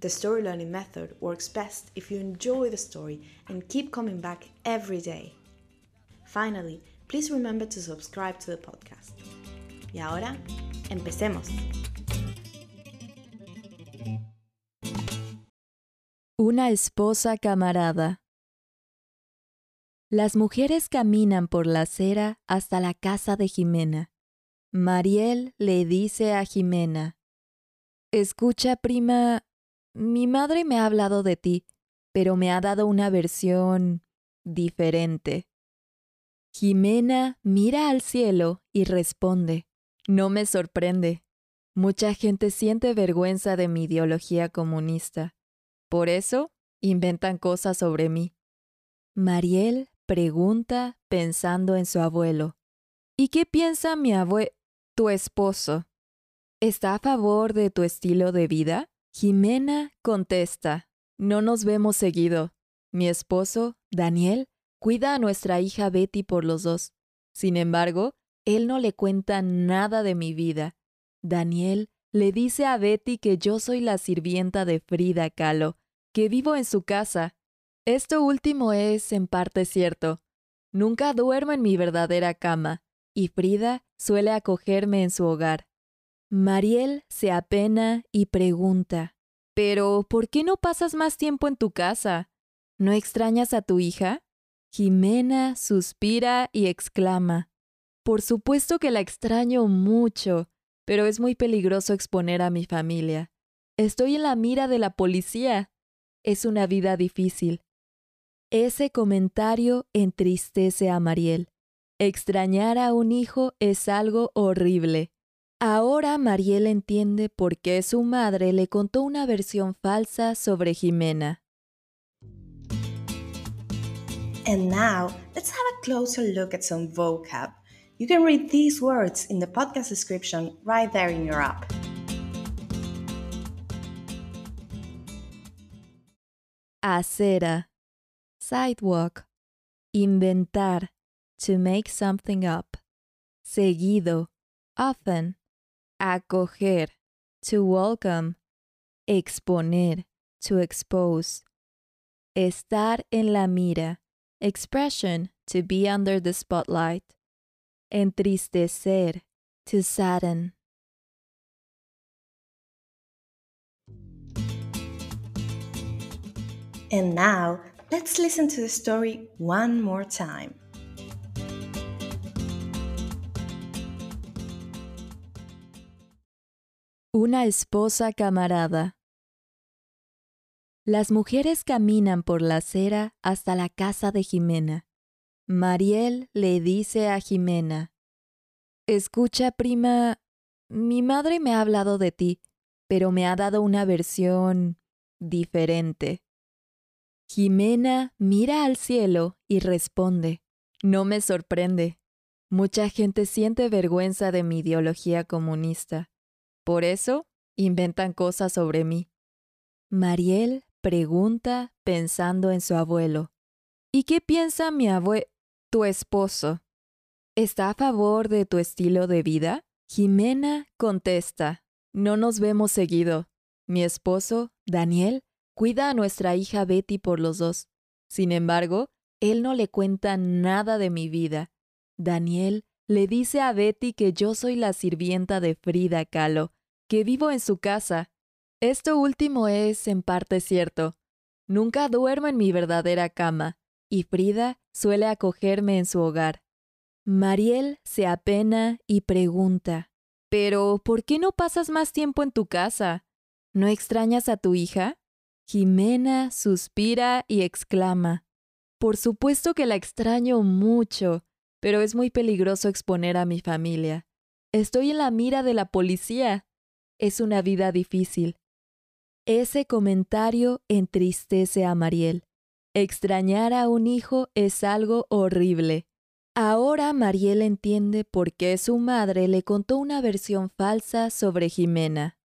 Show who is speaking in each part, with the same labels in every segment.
Speaker 1: the story learning method works best if you enjoy the story and keep coming back every day. Finally, please remember to subscribe to the podcast. Y ahora, empecemos.
Speaker 2: Una esposa camarada. Las mujeres caminan por la acera hasta la casa de Jimena. Mariel le dice a Jimena, Escucha, prima, mi madre me ha hablado de ti, pero me ha dado una versión diferente. Jimena mira al cielo y responde, No me sorprende. Mucha gente siente vergüenza de mi ideología comunista. Por eso inventan cosas sobre mí. Mariel pregunta pensando en su abuelo. ¿Y qué piensa mi abuelo, tu esposo? ¿Está a favor de tu estilo de vida? Jimena contesta, no nos vemos seguido. Mi esposo, Daniel, cuida a nuestra hija Betty por los dos. Sin embargo, él no le cuenta nada de mi vida. Daniel le dice a Betty que yo soy la sirvienta de Frida Kahlo, que vivo en su casa. Esto último es, en parte, cierto. Nunca duermo en mi verdadera cama, y Frida suele acogerme en su hogar. Mariel se apena y pregunta, ¿Pero por qué no pasas más tiempo en tu casa? ¿No extrañas a tu hija? Jimena suspira y exclama, Por supuesto que la extraño mucho, pero es muy peligroso exponer a mi familia. Estoy en la mira de la policía. Es una vida difícil. Ese comentario entristece a Mariel. Extrañar a un hijo es algo horrible. Ahora Mariel entiende por qué su madre le contó una versión falsa sobre Jimena.
Speaker 1: And now, let's have a closer look at some vocab. You can read these words in the podcast description right there in your app.
Speaker 2: Acera, sidewalk, inventar, to make something up, seguido, often, acoger, to welcome, exponer, to expose, estar en la mira, expression, to be under the spotlight, entristecer, to sadden.
Speaker 1: And now, let's listen to the story one more time.
Speaker 2: Una esposa camarada. Las mujeres caminan por la acera hasta la casa de Jimena. Mariel le dice a Jimena, Escucha, prima, mi madre me ha hablado de ti, pero me ha dado una versión diferente. Jimena mira al cielo y responde, No me sorprende. Mucha gente siente vergüenza de mi ideología comunista. Por eso inventan cosas sobre mí. Mariel pregunta pensando en su abuelo. ¿Y qué piensa mi abuelo, tu esposo? ¿Está a favor de tu estilo de vida? Jimena contesta, no nos vemos seguido. Mi esposo, Daniel, cuida a nuestra hija Betty por los dos. Sin embargo, él no le cuenta nada de mi vida. Daniel le dice a Betty que yo soy la sirvienta de Frida Kahlo, que vivo en su casa. Esto último es, en parte, cierto. Nunca duermo en mi verdadera cama, y Frida suele acogerme en su hogar. Mariel se apena y pregunta, ¿Pero por qué no pasas más tiempo en tu casa? ¿No extrañas a tu hija? Jimena suspira y exclama, Por supuesto que la extraño mucho, pero es muy peligroso exponer a mi familia. Estoy en la mira de la policía. Es una vida difícil. Ese comentario entristece a Mariel. Extrañar a un hijo es algo horrible. Ahora Mariel entiende por qué su madre le contó una versión falsa sobre Jimena.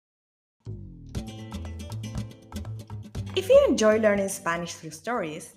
Speaker 1: If you enjoy learning Spanish through stories,